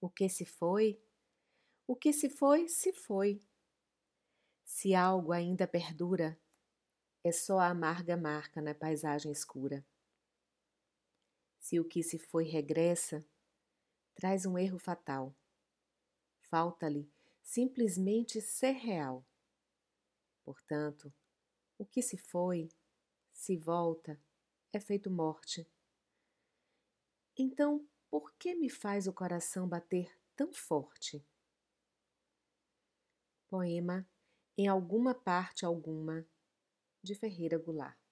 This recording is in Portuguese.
O que se foi? O que se foi, se foi. Se algo ainda perdura, é só a amarga marca na paisagem escura. Se o que se foi regressa, traz um erro fatal. Falta-lhe simplesmente ser real. Portanto, o que se foi, se volta, é feito morte. Então, por que me faz o coração bater tão forte? Poema Em Alguma Parte Alguma, de Ferreira Goulart.